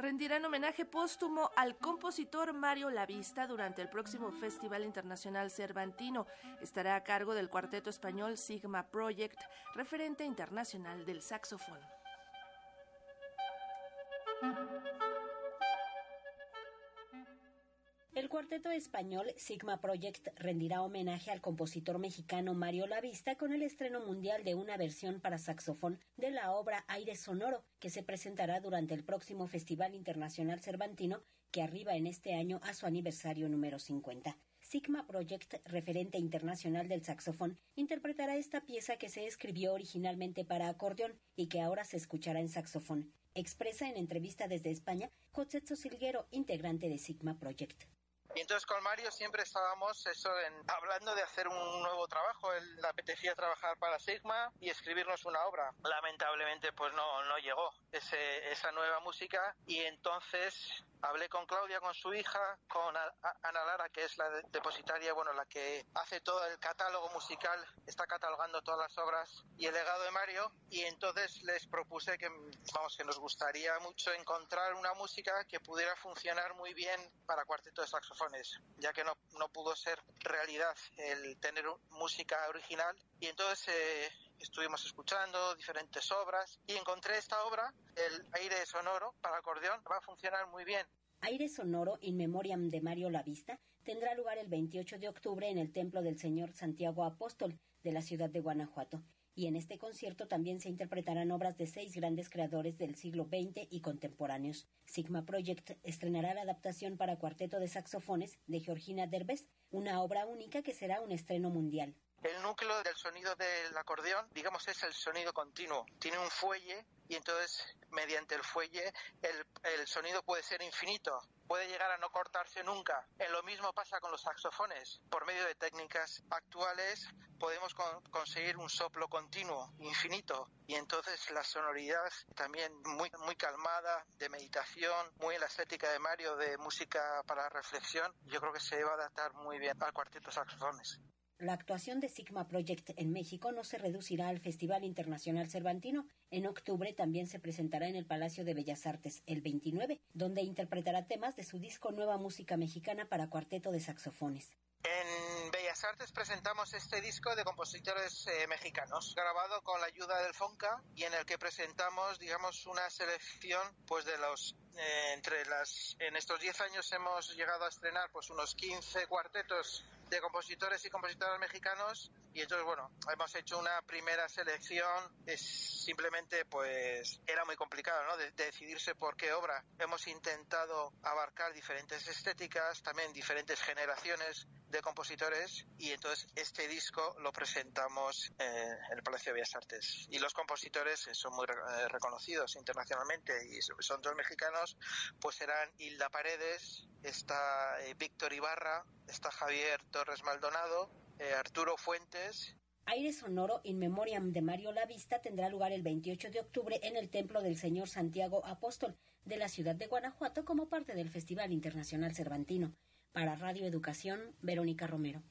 rendirán homenaje póstumo al compositor Mario Lavista durante el próximo Festival Internacional Cervantino. Estará a cargo del cuarteto español Sigma Project, referente internacional del saxofón. Cuarteto español Sigma Project rendirá homenaje al compositor mexicano Mario Lavista con el estreno mundial de una versión para saxofón de la obra Aire Sonoro, que se presentará durante el próximo Festival Internacional Cervantino, que arriba en este año a su aniversario número 50. Sigma Project, referente internacional del saxofón, interpretará esta pieza que se escribió originalmente para acordeón y que ahora se escuchará en saxofón. Expresa en entrevista desde España José Silguero, integrante de Sigma Project. Y entonces con Mario siempre estábamos eso en, hablando de hacer un nuevo trabajo. Él le apetecía trabajar para Sigma y escribirnos una obra. Lamentablemente pues no, no llegó ese, esa nueva música y entonces hablé con Claudia, con su hija, con Ana Lara, que es la depositaria, bueno, la que hace todo el catálogo musical, está catalogando todas las obras y el legado de Mario, y entonces les propuse que, vamos, que nos gustaría mucho encontrar una música que pudiera funcionar muy bien para cuarteto de ya que no, no pudo ser realidad el tener música original, y entonces eh, estuvimos escuchando diferentes obras y encontré esta obra, el aire sonoro para acordeón, va a funcionar muy bien. Aire Sonoro in Memoriam de Mario Lavista tendrá lugar el 28 de octubre en el Templo del Señor Santiago Apóstol de la ciudad de Guanajuato. Y en este concierto también se interpretarán obras de seis grandes creadores del siglo XX y contemporáneos. Sigma Project estrenará la adaptación para cuarteto de saxofones de Georgina Derbez, una obra única que será un estreno mundial. El núcleo del sonido del acordeón, digamos, es el sonido continuo. Tiene un fuelle y entonces mediante el fuelle el, el sonido puede ser infinito puede llegar a no cortarse nunca. En lo mismo pasa con los saxofones. Por medio de técnicas actuales podemos conseguir un soplo continuo, infinito, y entonces la sonoridad también muy, muy calmada, de meditación, muy en la estética de Mario, de música para reflexión, yo creo que se va a adaptar muy bien al cuarteto saxofones. La actuación de Sigma Project en México no se reducirá al Festival Internacional Cervantino. En octubre también se presentará en el Palacio de Bellas Artes el 29, donde interpretará temas de su disco Nueva Música Mexicana para cuarteto de saxofones. En Bellas Artes presentamos este disco de compositores eh, mexicanos, grabado con la ayuda del Fonca y en el que presentamos, digamos, una selección pues de los eh, entre las en estos 10 años hemos llegado a estrenar pues unos 15 cuartetos de compositores y compositoras mexicanos y entonces bueno hemos hecho una primera selección. Es simplemente pues era muy complicado ¿no? de, decidirse por qué obra. Hemos intentado abarcar diferentes estéticas también diferentes generaciones de compositores y entonces este disco lo presentamos eh, en el Palacio de Bellas Artes. Y los compositores son muy eh, reconocidos internacionalmente y son dos mexicanos pues serán Hilda Paredes está eh, Víctor Ibarra está Javier Torres Maldonado Arturo Fuentes Aire Sonoro in Memoriam de Mario Lavista tendrá lugar el 28 de octubre en el Templo del Señor Santiago Apóstol de la ciudad de Guanajuato como parte del Festival Internacional Cervantino. Para Radio Educación, Verónica Romero.